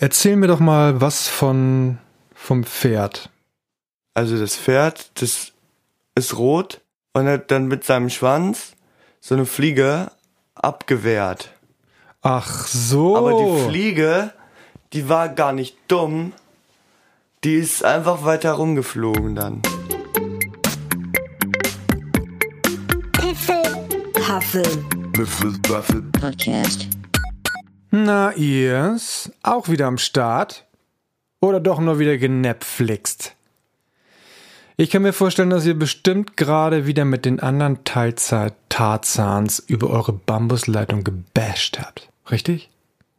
Erzähl mir doch mal was von vom Pferd. Also das Pferd, das ist rot und hat dann mit seinem Schwanz so eine Fliege abgewehrt. Ach so. Aber die Fliege, die war gar nicht dumm. Die ist einfach weiter rumgeflogen dann. Huffle Podcast. Na, ihr's? Auch wieder am Start? Oder doch nur wieder genetflixt? Ich kann mir vorstellen, dass ihr bestimmt gerade wieder mit den anderen Teilzeit-Tarzans über eure Bambusleitung gebasht habt. Richtig?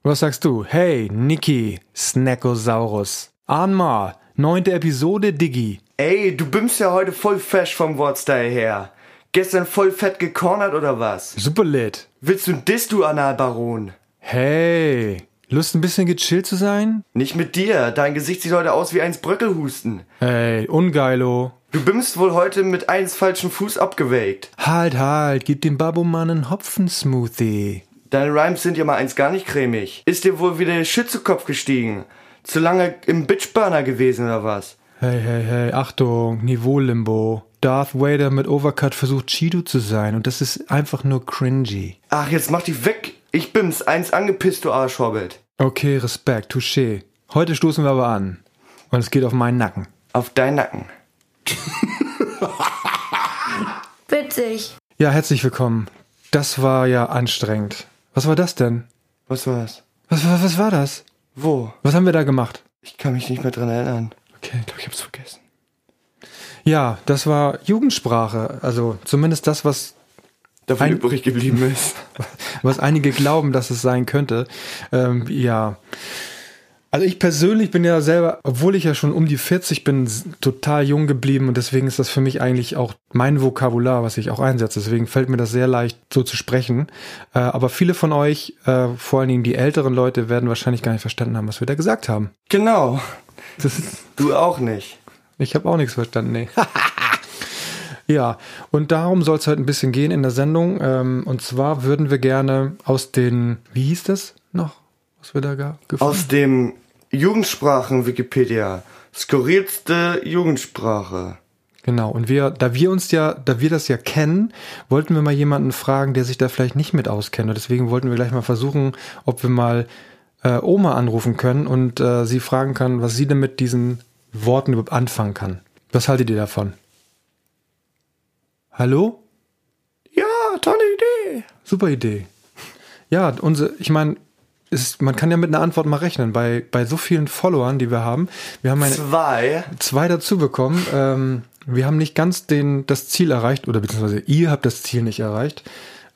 Was sagst du? Hey, Niki, Snackosaurus. Ahnmal, neunte Episode, Diggi. Ey, du bimmst ja heute voll fesch vom Wortstyle her. Gestern voll fett gecornert oder was? Super lit. Willst du ein Diss, du Analbaron? Hey, Lust ein bisschen gechillt zu sein? Nicht mit dir. Dein Gesicht sieht heute aus wie eins Bröckelhusten. Hey, ungeilo. Du bimmst wohl heute mit eins falschen Fuß abgewägt. Halt, halt, gib dem Babomann einen Hopfensmoothie. Deine Rhymes sind ja mal eins gar nicht cremig. Ist dir wohl wieder der Shit zu Kopf gestiegen? Zu lange im Bitchburner gewesen oder was? Hey, hey, hey, Achtung, Niveau-Limbo. Darth Vader mit Overcut versucht Cheeto zu sein und das ist einfach nur cringy. Ach, jetzt mach dich weg. Ich bin's, eins angepisst, du Arschhobbit. Okay, Respekt, touché. Heute stoßen wir aber an. Und es geht auf meinen Nacken. Auf deinen Nacken. Witzig. Ja, herzlich willkommen. Das war ja anstrengend. Was war das denn? Was war's? Was, was, was war das? Wo? Was haben wir da gemacht? Ich kann mich nicht mehr dran erinnern. Okay. Ich glaube, ich hab's vergessen. Ja, das war Jugendsprache. Also zumindest das, was, Davon übrig geblieben ist. was einige glauben, dass es sein könnte. Ähm, ja. Also ich persönlich bin ja selber, obwohl ich ja schon um die 40 bin, total jung geblieben und deswegen ist das für mich eigentlich auch mein Vokabular, was ich auch einsetze. Deswegen fällt mir das sehr leicht, so zu sprechen. Äh, aber viele von euch, äh, vor allen Dingen die älteren Leute, werden wahrscheinlich gar nicht verstanden haben, was wir da gesagt haben. Genau. Das ist, Du auch nicht. Ich habe auch nichts verstanden, nee. ja, und darum soll es heute ein bisschen gehen in der Sendung. Ähm, und zwar würden wir gerne aus den, wie hieß das noch, was wir da gefunden Aus dem Jugendsprachen-Wikipedia. Skurrilste Jugendsprache. Genau, und wir, da wir uns ja, da wir das ja kennen, wollten wir mal jemanden fragen, der sich da vielleicht nicht mit auskennt. Und deswegen wollten wir gleich mal versuchen, ob wir mal äh, Oma anrufen können und äh, sie fragen kann, was sie denn mit diesen Worten überhaupt anfangen kann. Was haltet ihr davon? Hallo? Ja, tolle Idee. Super Idee. Ja, unsere, ich meine, ist, man kann ja mit einer Antwort mal rechnen. Bei, bei so vielen Followern, die wir haben, wir haben eine, Zwei. zwei dazu bekommen. Ähm, wir haben nicht ganz den, das Ziel erreicht, oder beziehungsweise ihr habt das Ziel nicht erreicht.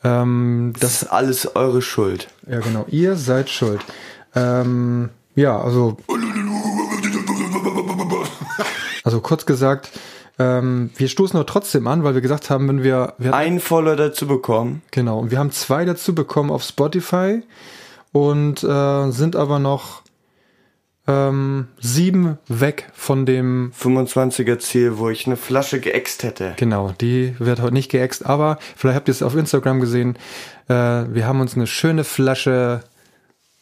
Ähm, das, Das ist alles eure Schuld. ja genau, ihr seid schuld. Ähm, ja, also. Also kurz gesagt, ähm, wir stoßen aber trotzdem an, weil wir gesagt haben, wenn wir, wir hatten- Ein Follower dazu bekommen. Genau, und wir haben zwei dazu bekommen auf Spotify und äh, sind aber noch ähm, sieben weg von dem, 25er Ziel, wo ich eine Flasche geäxt hätte. genau, die wird heute nicht geäxt, aber vielleicht habt ihr es auf Instagram gesehen, äh, wir haben uns eine schöne Flasche,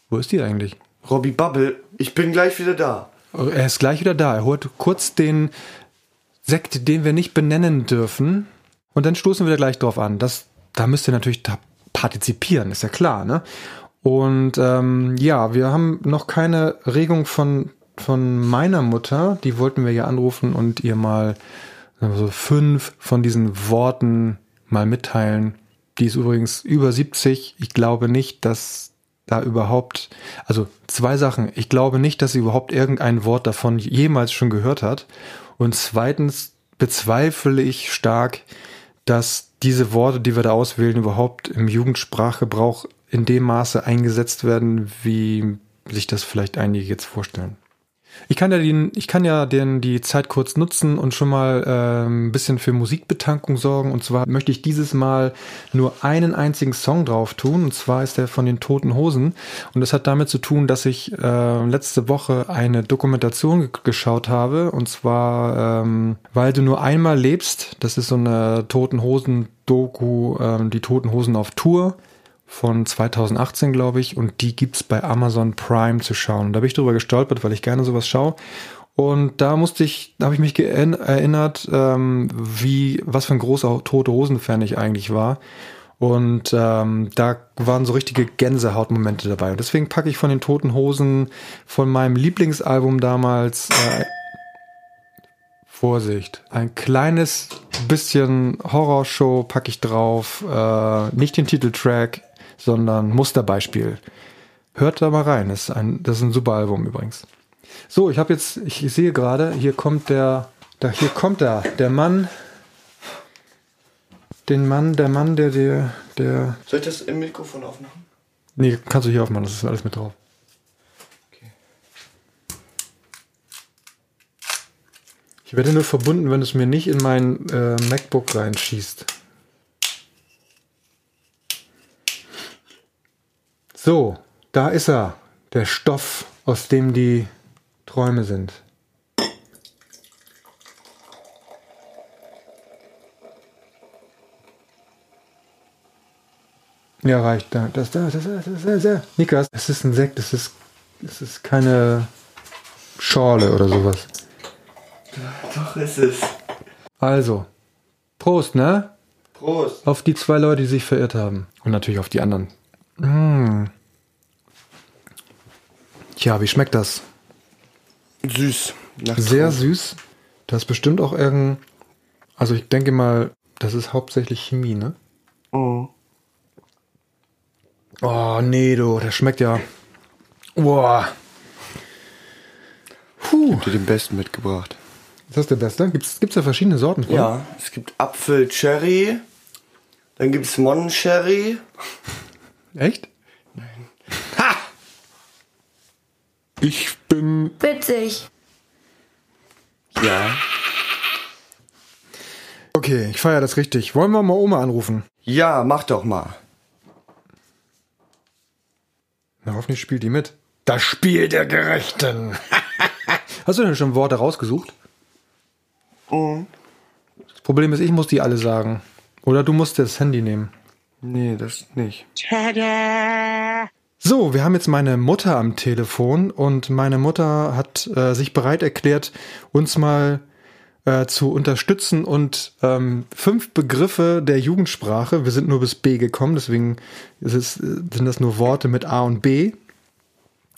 wo ist die eigentlich? Robbie Bubble, ich bin gleich wieder da. Er ist gleich wieder da, er holt kurz den Sekt, den wir nicht benennen dürfen und dann stoßen wir da gleich drauf an. Das, da müsst ihr natürlich da partizipieren, ist ja klar, ne? Und ähm, ja, wir haben noch keine Regung von, von meiner Mutter. Die wollten wir ja anrufen und ihr mal so fünf von diesen Worten mal mitteilen. Die ist übrigens über 70. Ich glaube nicht, dass da überhaupt, also zwei Sachen. Ich glaube nicht, dass sie überhaupt irgendein Wort davon jemals schon gehört hat. Und zweitens bezweifle ich stark, dass diese Worte, die wir da auswählen, überhaupt im Jugendsprachgebrauch in dem Maße eingesetzt werden, wie sich das vielleicht einige jetzt vorstellen. Ich kann ja, den, ich kann ja den, die Zeit kurz nutzen und schon mal äh, ein bisschen für Musikbetankung sorgen. Und zwar möchte ich dieses Mal nur einen einzigen Song drauf tun. Und zwar ist der von den Toten Hosen. Und das hat damit zu tun, dass ich äh, letzte Woche eine Dokumentation ge geschaut habe. Und zwar, ähm, weil du nur einmal lebst. Das ist so eine Toten Hosen Doku, ähm, die Toten Hosen auf Tour von 2018, glaube ich, und die gibt's bei Amazon Prime zu schauen. Da bin ich drüber gestolpert, weil ich gerne sowas schaue. Und da musste ich, da habe ich mich erinnert, ähm, wie, was für ein großer Tote Hosen-Fan ich eigentlich war. Und ähm, da waren so richtige Gänsehautmomente dabei. Und deswegen packe ich von den Toten Hosen von meinem Lieblingsalbum damals äh, Vorsicht, ein kleines bisschen Horrorshow packe ich drauf. Äh, nicht den Titeltrack, sondern Musterbeispiel. Hört da mal rein. Das ist ein, das ist ein super Album übrigens. So, ich habe jetzt, ich sehe gerade, hier kommt der, da, hier kommt er, der Mann, den Mann, der Mann, der dir, der, Soll ich das im Mikrofon aufmachen? nee, kannst du hier aufmachen, das ist alles mit drauf. Okay. Ich werde nur verbunden, wenn du es mir nicht in mein äh, MacBook reinschießt. So, da ist er, der Stoff, aus dem die Träume sind. Ja, reicht. Da, das, das, das, das, das, das, das. Nikas, es ist ein Sekt, es ist, es ist keine Schorle oder sowas. Doch, ist es. Also, Prost, ne? Prost. Auf die zwei Leute, die sich verirrt haben. Und natürlich auf die anderen. Mm. Tja, wie schmeckt das? Süß. Sehr süß. Da ist bestimmt auch irgendein. Also ich denke mal, das ist hauptsächlich Chemie, ne? Mhm. Oh, nee, du, der schmeckt ja. Boah. Puh. Dir den besten mitgebracht. Ist das der beste? Gibt's, gibt's da verschiedene Sorten von? Ja, es gibt Apfel Cherry, dann gibt es Mon Cherry. Echt? Nein. Ha! Ich bin Witzig. Ja. Okay, ich feiere das richtig. Wollen wir mal Oma anrufen? Ja, mach doch mal. Na, hoffentlich spielt die mit. Das Spiel der Gerechten. Hast du denn schon Worte rausgesucht? Das Problem ist, ich muss die alle sagen. Oder du musst das Handy nehmen. Nee, das nicht. So, wir haben jetzt meine Mutter am Telefon und meine Mutter hat äh, sich bereit erklärt, uns mal äh, zu unterstützen und ähm, fünf Begriffe der Jugendsprache, wir sind nur bis B gekommen, deswegen ist es, äh, sind das nur Worte mit A und B.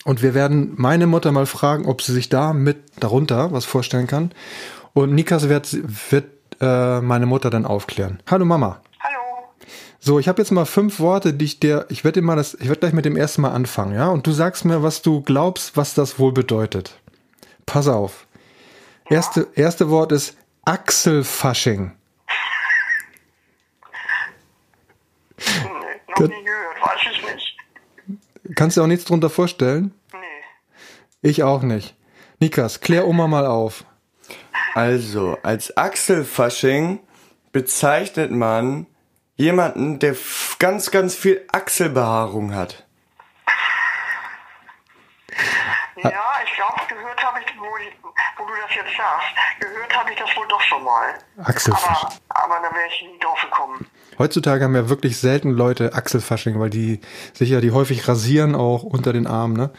Und wir werden meine Mutter mal fragen, ob sie sich da mit darunter was vorstellen kann. Und Nikas wird, wird äh, meine Mutter dann aufklären. Hallo Mama. So, ich habe jetzt mal fünf Worte, die ich dir, ich werde dir mal das, ich werde gleich mit dem ersten Mal anfangen, ja? Und du sagst mir, was du glaubst, was das wohl bedeutet. Pass auf. Erste, erste Wort ist Achselfasching. Nee, noch nie gehört, weiß ich nicht. Kannst du auch nichts drunter vorstellen? Nee. Ich auch nicht. Nikas, klär Oma mal auf. Also, als Achselfasching bezeichnet man jemanden, der ganz, ganz viel Achselbehaarung hat. Ja, ich glaube, gehört habe ich, wo, ich, wo du das jetzt sagst, gehört habe ich das wohl doch schon mal. Achselfasching. Aber, aber da wäre ich nie drauf gekommen. Heutzutage haben ja wirklich selten Leute Achselfasching, weil die sich ja die häufig rasieren auch unter den Armen, ne?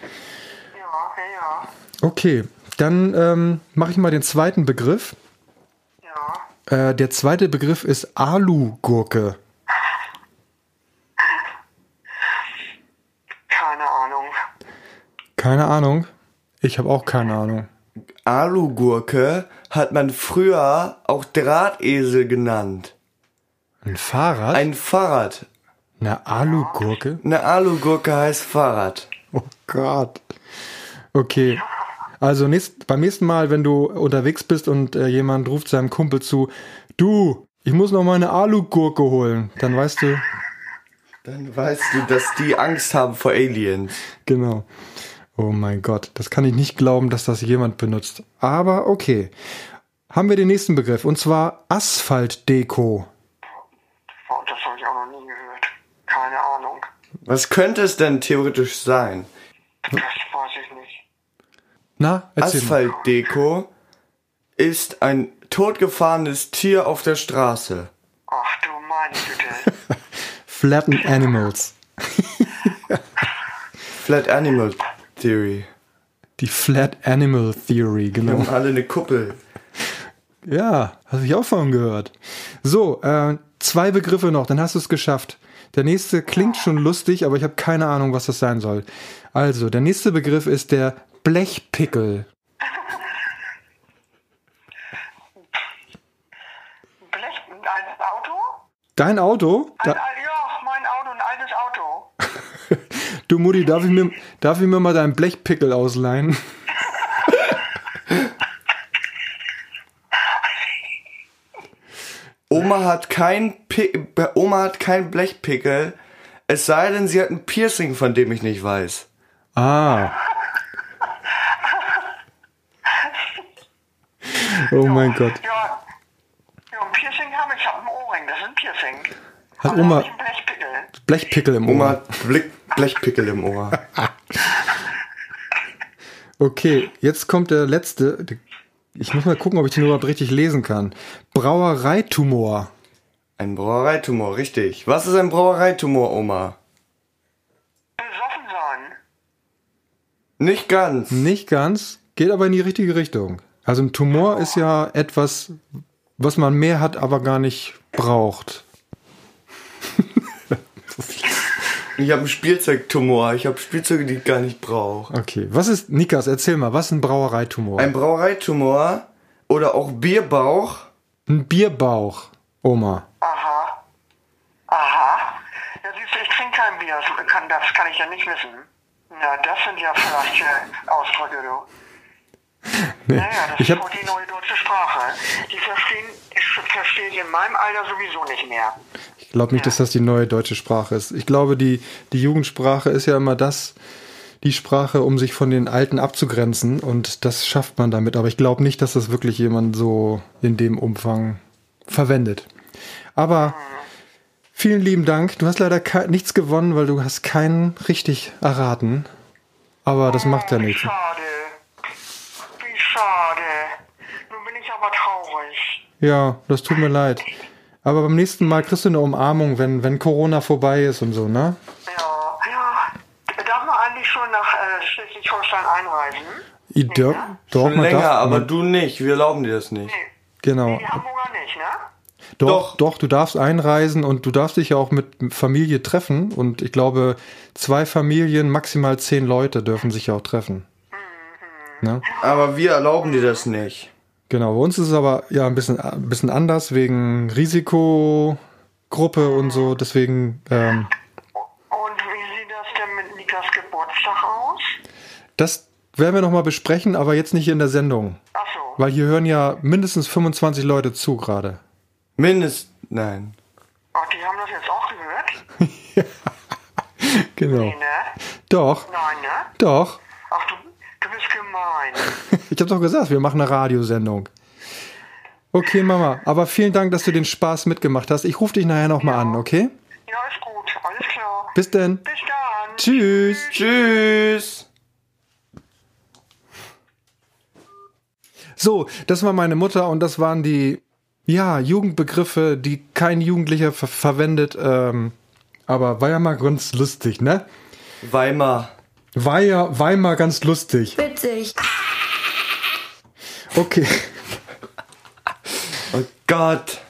Ja, ja, ja. Okay, dann ähm, mache ich mal den zweiten Begriff. Ja. Äh, der zweite Begriff ist Alugurke. Keine Ahnung. Keine Ahnung. Ich habe auch keine Ahnung. Alugurke hat man früher auch Drahtesel genannt. Ein Fahrrad? Ein Fahrrad. Eine Alugurke? Eine Alugurke heißt Fahrrad. Oh Gott. Okay. Also nächst, beim nächsten Mal, wenn du unterwegs bist und äh, jemand ruft seinem Kumpel zu, du, ich muss noch mal eine Alugurke holen, dann weißt du, Dann weißt du, dass die Angst haben vor Aliens. genau. Oh mein Gott, das kann ich nicht glauben, dass das jemand benutzt. Aber okay. Haben wir den nächsten Begriff und zwar Asphaltdeko. Oh, das habe ich auch noch nie gehört. Keine Ahnung. Was könnte es denn theoretisch sein? Das weiß ich nicht. Na, erzähl. Asphaltdeko ist ein totgefahrenes Tier auf der Straße. Ach du meine Güte. Flatten Animals. Flat Animal Theory. Die Flat Animal Theory, Wir genau. haben alle eine Kuppel. Ja, habe ich auch von gehört. So, äh, zwei Begriffe noch, dann hast du es geschafft. Der nächste klingt schon lustig, aber ich habe keine Ahnung, was das sein soll. Also, der nächste Begriff ist der Blechpickel. Blech, ein Auto? Dein Auto? Ein, ja, mein Auto, ein altes Auto. du Mutti, darf ich, mir, darf ich mir mal deinen Blechpickel ausleihen? Oma hat kein Pi Oma hat kein Blechpickel. Es sei denn, sie hat ein Piercing, von dem ich nicht weiß. Ah. Oh mein Gott. Ja, ja ein Piercing habe ich, ich habe ein Ohrring, das ist ein Piercing. Hat Oma Blechpickel. Im Oma Ohr? Blick Blechpickel im Ohr. Okay, jetzt kommt der letzte. Ich muss mal gucken, ob ich den überhaupt richtig lesen kann. Brauereitumor. Ein Brauereitumor, richtig. Was ist ein Brauereitumor, Oma? Besoffen sein. Nicht ganz. Nicht ganz, geht aber in die richtige Richtung. Also ein Tumor ist ja etwas, was man mehr hat, aber gar nicht braucht. Ich habe einen Spielzeugtumor. Ich habe Spielzeuge, die ich gar nicht brauche. Okay, was ist, Nikas, erzähl mal, was ist ein Brauereitumor? Ein Brauereitumor oder auch Bierbauch. Ein Bierbauch, Oma. Aha. Aha. Ja, siehst du, ich trinke kein Bier, das kann, das kann ich ja nicht wissen. Na, das sind ja vielleicht äh, Ausdrücke, du. Nee, Naja, das ich ist hab, wohl die neue deutsche Sprache. Die verstehen, verstehe ich in meinem Alter sowieso nicht mehr. ich glaube nicht, dass das die neue deutsche Sprache ist. Ich glaube, die, die Jugendsprache ist ja immer das, die Sprache, um sich von den Alten abzugrenzen und das schafft man damit. Aber ich glaube nicht, dass das wirklich jemand so in dem Umfang verwendet. Aber vielen lieben Dank. Du hast leider nichts gewonnen, weil du hast keinen richtig erraten. Aber das macht ja Wie nichts. schade. Wie schade. Nun bin ich aber traurig. Ja, das tut mir leid. Aber beim nächsten Mal kriegst du eine Umarmung, wenn, wenn Corona vorbei ist und so, ne? Ja, ja. Darf man eigentlich schon nach äh, Schleswig-Holstein einreisen? I, doch, doch, Schon man länger, darf, aber du nicht. Wir erlauben dir das nicht. Nee, genau. die Hamburger nicht, ne? Doch, Doch. doch, du darfst einreisen und du darfst dich ja auch mit Familie treffen. Und ich glaube, zwei Familien, maximal zehn Leute dürfen sich ja auch treffen. Ne? Aber wir erlauben dir das nicht. Genau, bei uns ist es aber ja ein bisschen, ein bisschen anders wegen Risikogruppe und so. Deswegen, ähm, Und wie sieht das denn mit Nikas Geburtstag aus? das werden wir nochmal besprechen, aber jetzt nicht in der Sendung. Ach so. Weil hier hören ja mindestens 25 Leute zu gerade. Mindest. Nein. Ach, die haben das jetzt auch gehört? Genau. Nee, ne? Doch, Nein, ne? doch. Ach, du, du bist gemein. Ich habe doch gesagt, wir machen eine Radiosendung. Okay, Mama, aber vielen Dank, dass du den Spaß mitgemacht hast. Ich rufe dich nachher nochmal an, okay? Ja, ist gut. Alles klar. Bis denn. Bis dann. Tschüss. Tschüss. So, das war meine Mutter und das waren die, ja, Jugendbegriffe, die kein Jugendlicher ver verwendet. Ähm, aber war ja mal ganz lustig, ne? Weimar. War ja, war mal ganz lustig. Witzig. Okay. Oh Gott.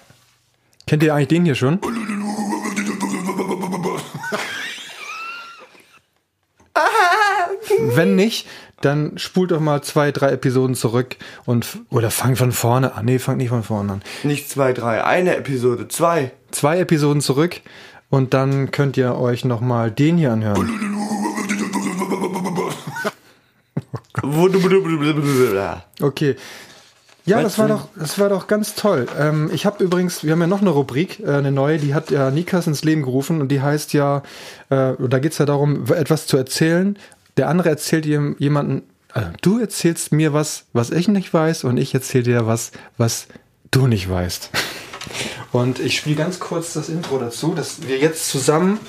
Kennt ihr eigentlich den hier schon? Wenn nicht, dann spult doch mal zwei, drei Episoden zurück und oder fang von vorne an. Nee, fang nicht von vorne an. Nicht zwei, drei. Eine Episode. Zwei. Zwei Episoden zurück und dann könnt ihr euch noch mal den hier anhören. Okay. Ja, das war doch, das war doch ganz toll. Ähm, ich habe übrigens, wir haben ja noch eine Rubrik, äh, eine neue, die hat ja Nikas ins Leben gerufen und die heißt ja, äh, da geht's ja darum, etwas zu erzählen. Der andere erzählt ihm jemanden, also du erzählst mir was, was ich nicht weiß und ich erzähle dir was, was du nicht weißt. Und ich spiele ganz kurz das Intro dazu, dass wir jetzt zusammen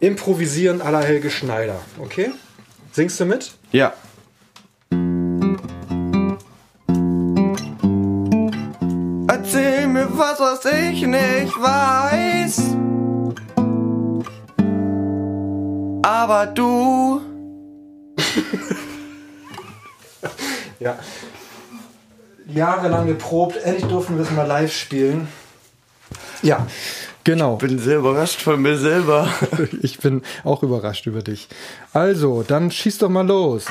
improvisieren à la Helge Schneider. Okay? Singst du mit? Ja. Erzähl mir was, was ich nicht weiß. Aber du. ja. Jahrelang geprobt, endlich durften wir es mal live spielen. Ja genau. Bin sehr überrascht von mir selber. Ich bin auch überrascht über dich. Also, dann schieß doch mal los.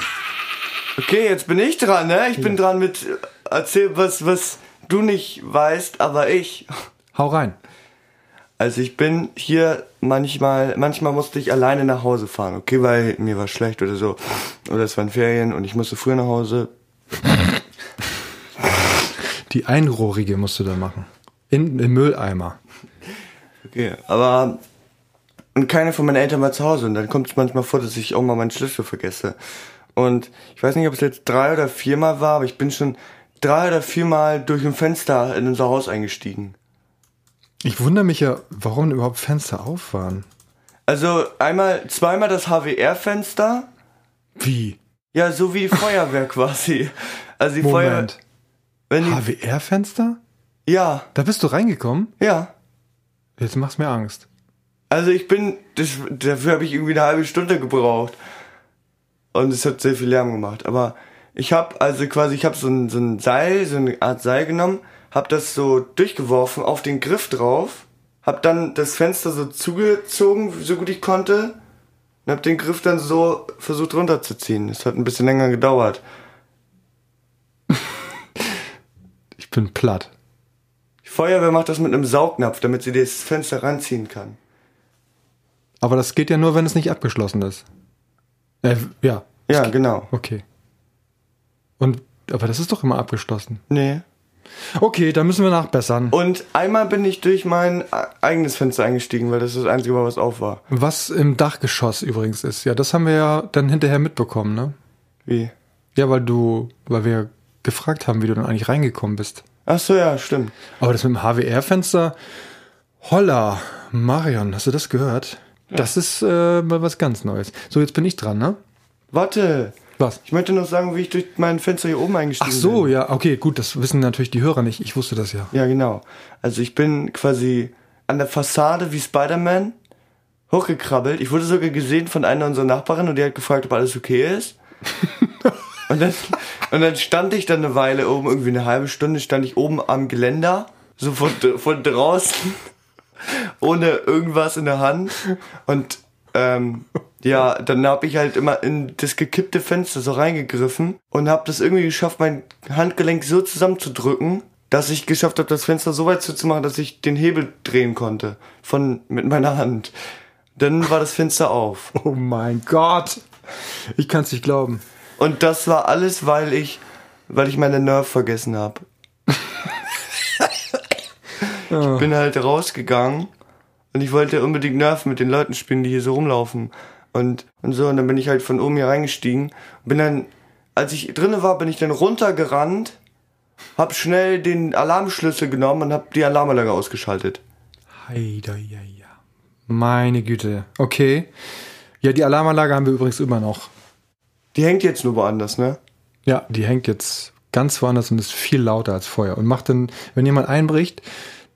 Okay, jetzt bin ich dran, ne? Ich bin dran mit äh, erzähl was, was du nicht weißt, aber ich. Hau rein. Also ich bin hier manchmal, manchmal musste ich alleine nach Hause fahren, okay, weil mir war schlecht oder so. Oder es waren Ferien und ich musste früher nach Hause. Die einrohrige musst du da machen. In, Im Mülleimer. Okay, aber und keine von meinen Eltern war zu Hause und dann kommt es manchmal vor, dass ich auch mal meinen Schlüssel vergesse. Und ich weiß nicht, ob es jetzt drei oder viermal war, aber ich bin schon drei oder viermal durch ein Fenster in unser Haus eingestiegen. Ich wundere mich ja, warum überhaupt Fenster auf waren. Also einmal, zweimal das HWR-Fenster. Wie? Ja, so wie Feuerwehr quasi. Also die. Moment. Die, HWR-Fenster? ja, Da bist du reingekommen? ja. Jetzt machst mir Angst. Also ich bin, das, dafür habe ich irgendwie eine halbe Stunde gebraucht. Und es hat sehr viel Lärm gemacht. Aber ich habe also quasi, ich habe so ein, so ein Seil, so eine Art Seil genommen, habe das so durchgeworfen auf den Griff drauf, habe dann das Fenster so zugezogen, so gut ich konnte, und habe den Griff dann so versucht runterzuziehen. Es hat ein bisschen länger gedauert. Ich bin platt. Feuerwehr macht das mit einem Saugnapf, damit sie das Fenster ranziehen kann. Aber das geht ja nur, wenn es nicht abgeschlossen ist. Äh, ja. Ja, genau. Okay. Und, aber das ist doch immer abgeschlossen. Nee. Okay, da müssen wir nachbessern. Und einmal bin ich durch mein e- eigenes Fenster eingestiegen, weil das das einzige war, was auf war. Was im Dachgeschoss übrigens ist. Ja, das haben wir ja dann hinterher mitbekommen, ne? Wie? Ja, weil du, weil wir gefragt haben, wie du dann eigentlich reingekommen bist. Ach so, ja, stimmt. Aber das mit dem HWR-Fenster, holla, Marion, hast du das gehört? Das ist äh, mal was ganz Neues. So, jetzt bin ich dran, ne? Warte. Was? Ich möchte noch sagen, wie ich durch mein Fenster hier oben eingestiegen Ach so, bin. ja, okay, gut, das wissen natürlich die Hörer nicht. Ich wusste das ja. Ja, genau. Also ich bin quasi an der Fassade wie Spider-Man hochgekrabbelt. Ich wurde sogar gesehen von einer unserer Nachbarinnen und die hat gefragt, ob alles okay ist. und, dann, und dann stand ich dann eine Weile oben, irgendwie eine halbe Stunde, stand ich oben am Geländer, so von, von draußen, ohne irgendwas in der Hand. Und ähm, ja, dann habe ich halt immer in das gekippte Fenster so reingegriffen und habe das irgendwie geschafft, mein Handgelenk so zusammenzudrücken, dass ich geschafft habe, das Fenster so weit zuzumachen, dass ich den Hebel drehen konnte von mit meiner Hand. Dann war das Fenster auf. Oh mein Gott. Ich kann es nicht glauben. Und das war alles, weil ich weil ich meine Nerf vergessen habe. Ich bin halt rausgegangen und ich wollte unbedingt Nerf mit den Leuten spielen, die hier so rumlaufen. Und, und so, und dann bin ich halt von oben hier reingestiegen. Bin dann, als ich drinnen war, bin ich dann runtergerannt, hab schnell den Alarmschlüssel genommen und hab die Alarmanlage ausgeschaltet. Heider, ja, ja. Meine Güte. Okay. Ja, die Alarmanlage haben wir übrigens immer noch. Die hängt jetzt nur woanders, ne? Ja, die hängt jetzt ganz woanders und ist viel lauter als vorher. Und macht dann, wenn jemand einbricht,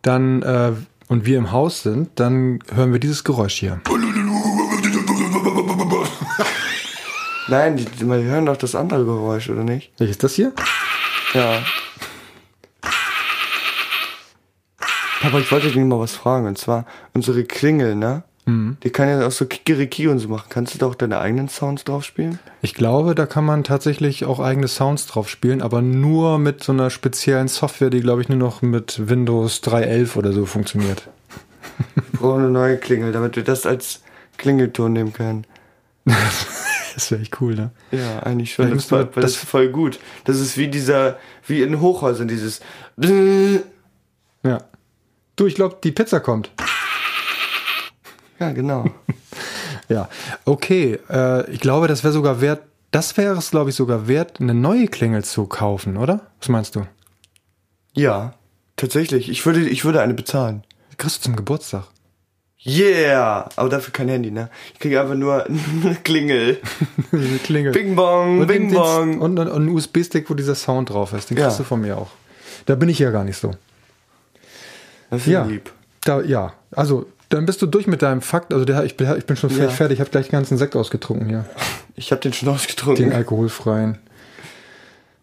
dann äh, und wir im Haus sind, dann hören wir dieses Geräusch hier. Nein, die, die, wir hören doch das andere Geräusch, oder nicht? Welches ist das hier? Ja. Papa, ich wollte dich mal was fragen. Und zwar unsere Klingel, ne? Die kann ja auch so Kikeriki und so machen. Kannst du da auch deine eigenen Sounds drauf spielen? Ich glaube, da kann man tatsächlich auch eigene Sounds drauf spielen, aber nur mit so einer speziellen Software, die, glaube ich, nur noch mit Windows 3.11 oder so funktioniert. Wir brauchen eine neue Klingel, damit wir das als Klingelton nehmen können. Das wäre echt cool, ne? Ja, eigentlich schon. Das, war- das das- ist voll gut. Das ist wie dieser, wie in Hochhäusern, dieses. Ja. Du, ich glaube, die Pizza kommt. Ja, genau. Ja, okay. Äh, ich glaube, das wäre sogar wert, das wäre es, glaube ich, sogar wert, eine neue Klingel zu kaufen, oder? Was meinst du? Ja, tatsächlich. Ich würde, ich würde eine bezahlen. Die kriegst du zum Geburtstag. Yeah! Aber dafür kein Handy, ne? Ich kriege einfach nur eine Klingel. Eine Klingel. Bing bong, und, bing bong. und, und, und einen USB-Stick, wo dieser Sound drauf ist. Den kriegst Ja. du von mir auch. Da bin ich ja gar nicht so. Das ist Ja. lieb. Da, ja, also Dann bist du durch mit deinem Fakt. Also der, ich, bin, ich bin schon Ja. fertig. Ich habe gleich den ganzen Sekt ausgetrunken hier. Ich habe den schon Den ausgetrunken. alkoholfreien.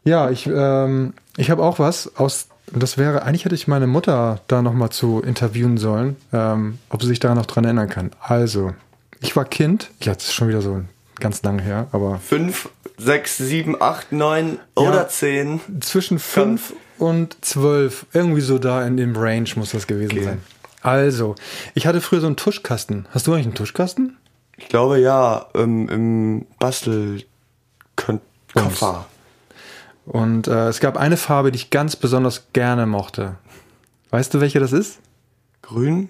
Ja, ich, ähm, ich habe auch was aus. Das wäre, eigentlich hätte ich meine Mutter da nochmal zu interviewen sollen, ähm, ob sie sich daran noch dran erinnern kann. Also, ich war Kind, ja, das ist schon wieder so ganz lange her, aber Fünf, sechs, sieben, acht, neun oder zehn. zwischen fünf und zwölf, irgendwie so da in dem Range muss das gewesen Okay. sein. Also, ich hatte früher so einen Tuschkasten. Hast du eigentlich einen Tuschkasten? Ich glaube ja, ähm, im Bastelkoffer. Und äh, es gab eine Farbe, die ich ganz besonders gerne mochte. Weißt du, welche das ist? Grün?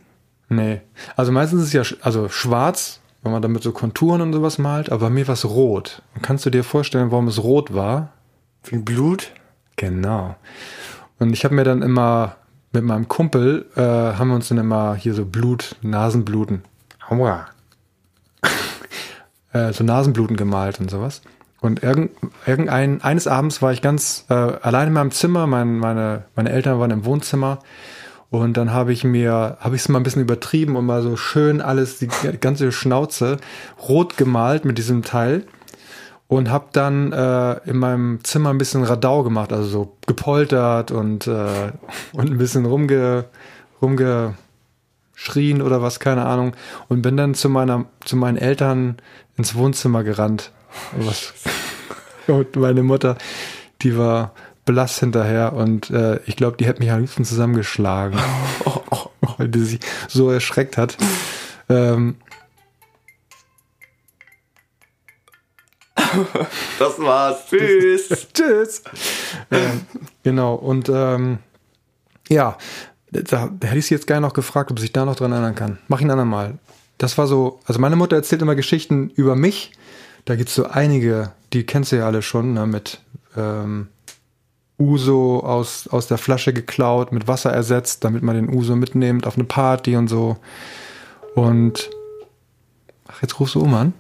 Nee. Also meistens ist es ja sch- also schwarz, wenn man damit so Konturen und sowas malt, aber bei mir war es rot. Und kannst du dir vorstellen, warum es rot war? Wie Blut? Genau. Und ich habe mir dann immer mit meinem Kumpel, äh, haben wir uns dann immer hier so Blut, Nasenbluten. Aua. äh, so Nasenbluten gemalt und sowas. Und irgend, irgendein, eines Abends war ich ganz äh, allein in meinem Zimmer, mein, meine, meine Eltern waren im Wohnzimmer und dann habe ich mir, habe ich es mal ein bisschen übertrieben und mal so schön alles, die ganze Schnauze rot gemalt mit diesem Teil und habe dann äh, in meinem Zimmer ein bisschen Radau gemacht, also so gepoltert und, äh, und ein bisschen rumge, rumgeschrien oder was, keine Ahnung. Und bin dann zu meiner, zu meinen Eltern ins Wohnzimmer gerannt. Und meine Mutter, die war blass hinterher und äh, ich glaube, die hätte mich am liebsten zusammengeschlagen, weil die sich so erschreckt hat. Ähm, Das war's. Tschüss. Tschüss. ähm, genau, und ähm, ja, da, da hätte ich sie jetzt gerne noch gefragt, ob sie sich da noch dran erinnern kann. Mach ihn andermal. Das war so, also meine Mutter erzählt immer Geschichten über mich. Da gibt's so einige, die kennst du ja alle schon, ne, mit ähm, Uso aus, aus der Flasche geklaut, mit Wasser ersetzt, damit man den Uso mitnimmt auf eine Party und so. Und ach, jetzt rufst du um an.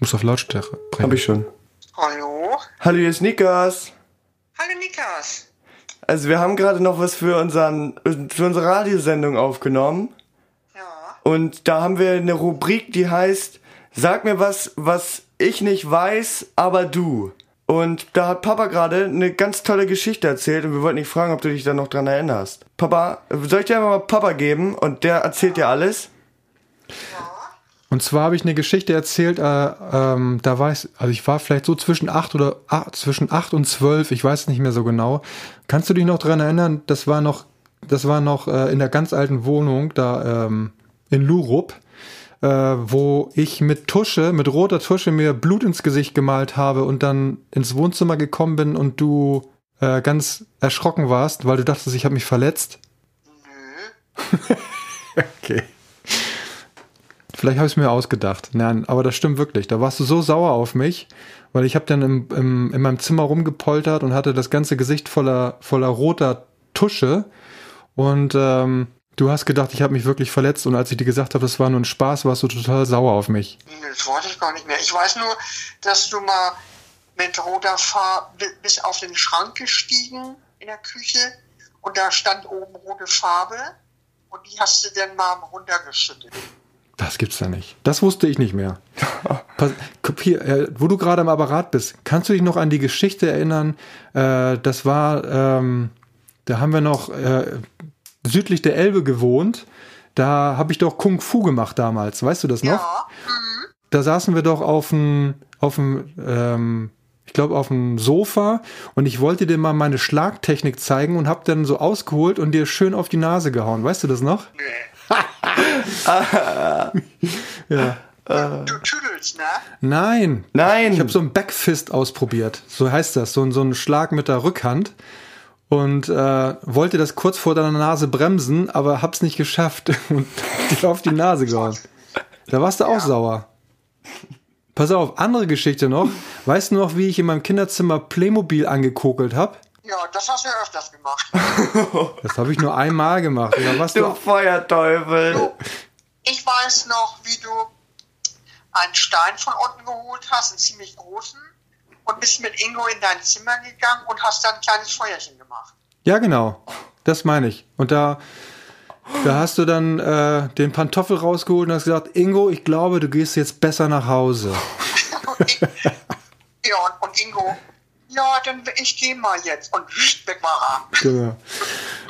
Muss auf Lautstärke bringen. Hab ich schon. Hallo? Hallo, hier ist Nikas. Hallo Nikas. Also wir haben gerade noch was für unseren für unsere Radiosendung aufgenommen Ja. und da haben wir eine Rubrik, die heißt Sag mir was, was ich nicht weiß, aber du. Und da hat Papa gerade eine ganz tolle Geschichte erzählt und wir wollten dich fragen, ob du dich da noch dran erinnerst. Papa, soll ich dir einfach mal Papa geben und der erzählt dir alles? Und zwar habe ich eine Geschichte erzählt, äh, ähm, da war ich, also ich war vielleicht so zwischen acht oder acht, zwischen acht und zwölf, ich weiß nicht mehr so genau. Kannst du dich noch dran erinnern? Das war noch, das war noch äh, in der ganz alten Wohnung da ähm, in Lurup, äh, wo ich mit Tusche, mit roter Tusche mir Blut ins Gesicht gemalt habe und dann ins Wohnzimmer gekommen bin und du äh, ganz erschrocken warst, weil du dachtest, ich habe mich verletzt. okay. Vielleicht habe ich es mir ausgedacht. Nein, aber das stimmt wirklich. Da warst du so sauer auf mich, weil ich habe dann im, im, in meinem Zimmer rumgepoltert und hatte das ganze Gesicht voller, voller roter Tusche. Und ähm, du hast gedacht, ich habe mich wirklich verletzt. Und als ich dir gesagt habe, das war nur ein Spaß, warst du total sauer auf mich. Das weiß ich gar nicht mehr. Ich weiß nur, dass du mal mit roter Farbe bis auf den Schrank gestiegen in der Küche und da stand oben rote Farbe und die hast du dann mal runtergeschüttet. Das gibt's da nicht. Das wusste ich nicht mehr. Pass, guck hier, äh, wo du gerade am Apparat bist, kannst du dich noch an die Geschichte erinnern? Äh, das war, ähm, da haben wir noch äh, südlich der Elbe gewohnt. Da habe ich doch Kung Fu gemacht damals. Weißt du das noch? Ja, Da saßen wir doch auf dem, auf dem, ähm, ich glaube auf dem Sofa und ich wollte dir mal meine Schlagtechnik zeigen und habe dann so ausgeholt und dir schön auf die Nase gehauen. Weißt du das noch? Ja. du tüdelst, ne? Nein. Nein. Ich habe so einen Backfist ausprobiert. So heißt das. So, so einen Schlag mit der Rückhand. Und äh, wollte das kurz vor deiner Nase bremsen, aber hab's nicht geschafft und dir auf die Nase gehauen. Da warst du auch sauer. Pass auf, andere Geschichte noch. Weißt du noch, wie ich in meinem Kinderzimmer Playmobil angekokelt habe? Ja, das hast du ja öfters gemacht. Das habe ich nur einmal gemacht. Da warst du du, Feuerteufel. Ich weiß noch, wie du einen Stein von unten geholt hast, einen ziemlich großen, und bist mit Ingo in dein Zimmer gegangen und hast dann ein kleines Feuerchen gemacht. Ja, genau. Das meine ich. Und da, Da hast du dann äh, den Pantoffel rausgeholt und hast gesagt, Ingo, ich glaube, du gehst jetzt besser nach Hause. Ja, und, und Ingo, ja, dann ich gehe mal jetzt. Und weg war er. Genau.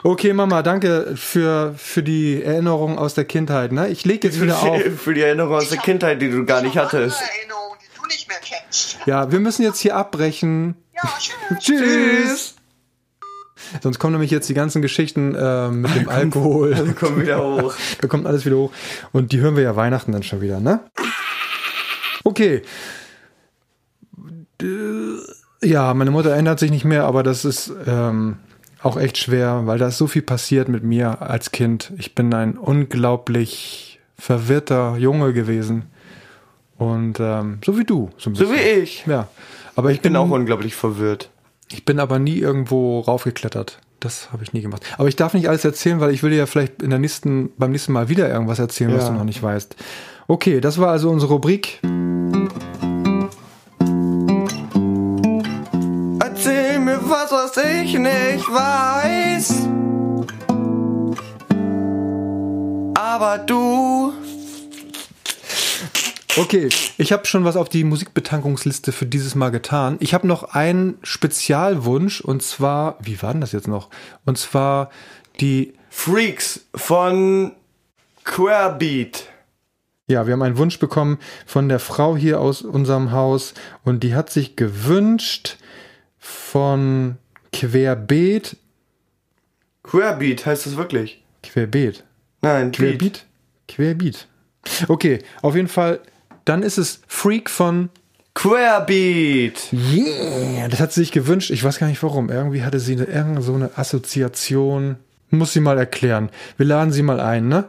Okay, Mama, danke für, für die Erinnerung aus der Kindheit. Ne? Ich lege jetzt wieder auf. Für die Erinnerung aus der Kindheit, die du gar nicht Ich hattest. andere Erinnerungen, die du nicht mehr kennst. Ja, wir müssen jetzt hier abbrechen. Ja, tschüss. Tschüss. Sonst kommen nämlich jetzt die ganzen Geschichten äh, mit dem Alkohol. Komm wieder hoch. Da kommt alles wieder hoch. Und die hören wir ja Weihnachten dann schon wieder, ne? Okay. Äh, Ja, meine Mutter erinnert sich nicht mehr, aber das ist ähm, auch echt schwer, weil da ist so viel passiert mit mir als Kind. Ich bin ein unglaublich verwirrter Junge gewesen. Und ähm, so wie du, so ein So wie ich. Ja. Aber ich Ich bin bin auch unglaublich verwirrt. ich bin aber nie irgendwo raufgeklettert. Das habe ich nie gemacht. Aber ich darf nicht alles erzählen, weil ich will dir ja vielleicht in der nächsten, beim nächsten Mal wieder irgendwas erzählen, was Ja. du noch nicht weißt. Okay, das war also unsere Rubrik. Erzähl mir was, was ich nicht weiß. Aber du. Okay, ich habe schon was auf die Musikbetankungsliste für dieses Mal getan. Ich habe noch einen Spezialwunsch und zwar, wie war denn das jetzt noch? Und zwar die, Freaks von Queerbeat. ja, wir haben einen Wunsch bekommen von der Frau hier aus unserem Haus und die hat sich gewünscht von Querbeet, Queerbeat heißt das wirklich? Querbeet, Nein, Beat. Querbeat, Querbeat. Okay, auf jeden Fall, dann ist es Freak von Queerbeat. Yeah, das hat sie sich gewünscht. Ich weiß gar nicht warum. Irgendwie hatte sie eine, so eine Assoziation. Muss sie mal erklären. Wir laden sie mal ein, ne?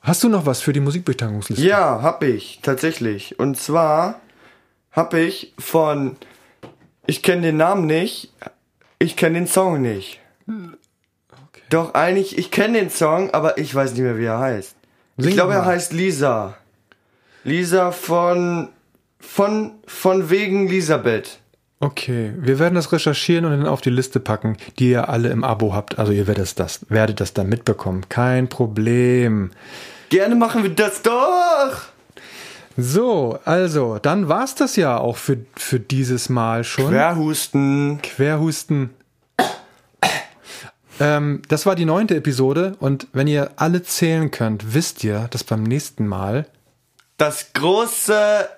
Hast du noch was für die Musikbetankungsliste? Ja, hab ich, tatsächlich. Und zwar hab ich von Ich kenne den Namen nicht, ich kenne den Song nicht. Doch eigentlich, ich kenne den Song, aber ich weiß nicht mehr, wie er heißt. Sing ich glaube, er heißt Lisa. Lisa von von von wegen Elisabeth. Okay, wir werden das recherchieren und dann auf die Liste packen, die ihr alle im Abo habt. Also ihr werdet das, werdet das dann mitbekommen. Kein Problem. Gerne machen wir das doch. So, also, dann war's das ja auch für, für dieses Mal schon. Querhusten. Querhusten. Ähm, das war die neunte Episode und wenn ihr alle zählen könnt, wisst ihr, dass beim nächsten Mal Das große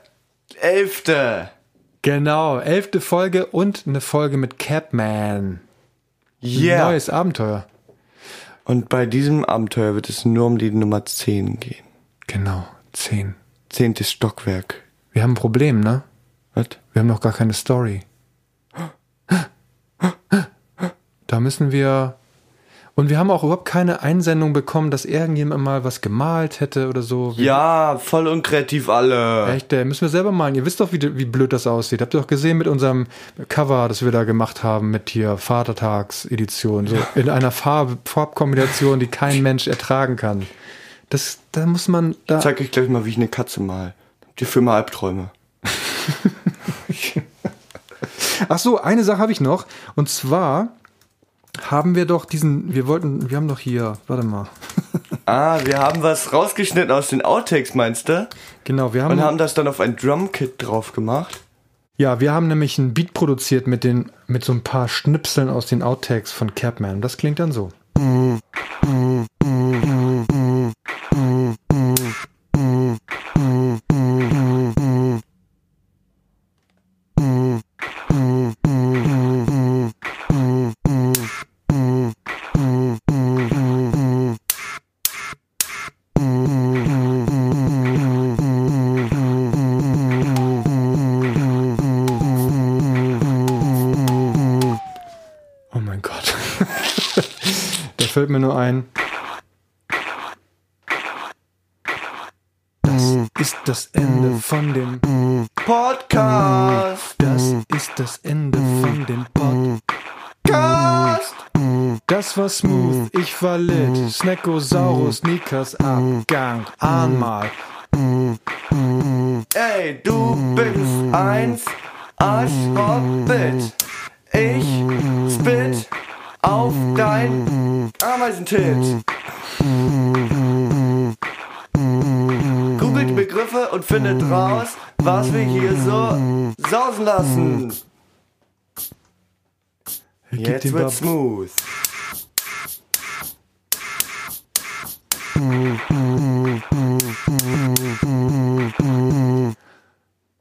Elfte. genau elfte Folge und eine Folge mit Catman. Yeah. Neues Abenteuer. Und bei diesem Abenteuer wird es nur um die Nummer 10 gehen. Genau, zehn. Zehntes Stockwerk. Wir haben ein Problem, ne? Was? Wir haben noch gar keine Story. Da müssen wir. Und wir haben auch überhaupt keine Einsendung bekommen, dass irgendjemand mal was gemalt hätte oder so. Wir- Ja, voll unkreativ alle. Echt, äh, müssen wir selber malen. Ihr wisst doch, wie, wie blöd das aussieht. Habt ihr doch gesehen mit unserem Cover, das wir da gemacht haben, mit hier Vatertagsedition. So in einer Farb, Farbkombination, die kein Mensch ertragen kann. Das, da muss man da. Zeig euch gleich mal, wie ich eine Katze mal. Für immer Albträume? Ach so, eine Sache habe ich noch. Und zwar haben wir doch diesen, wir wollten, wir haben doch hier, warte mal. Ah, wir haben was rausgeschnitten aus den Outtakes, meinst du? Genau, wir haben, Und haben das dann auf ein Drumkit drauf gemacht. ja, wir haben nämlich ein Beat produziert mit den, mit so ein paar Schnipseln aus den Outtakes von Capman. Das klingt dann so. Mir nur ein. Das ist das Ende von dem. Podcast! Das ist das Ende von dem Podcast! Das war smooth, ich war lit. Snackosaurus, Nikas Abgang. Ahnmal. Ey, du bist eins Arschhobbit. Ich spit auf dein Ameisentit. Googelt die Begriffe und findet raus, was wir hier so sausen lassen. Gib Jetzt wird smooth.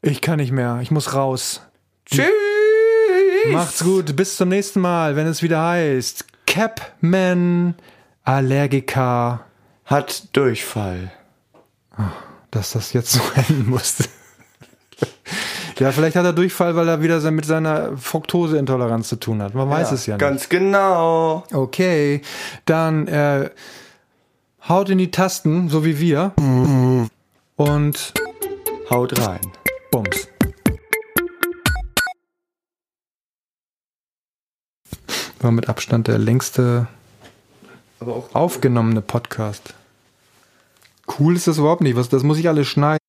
Ich kann nicht mehr. Ich muss raus. Tschüss. Macht's gut. Bis zum nächsten Mal, wenn es wieder heißt Capman Allergiker. Hat Durchfall. Dass das jetzt so enden musste. ja, vielleicht hat er Durchfall, weil er wieder mit seiner Fructoseintoleranz zu tun hat. Man weiß es ja nicht. Ganz genau. Okay, dann äh, haut in die Tasten, so wie wir. Und Haut rein. Bums. War mit Abstand der längste aufgenommene Podcast. Cool ist das überhaupt nicht. Was, das muss ich alles schneiden.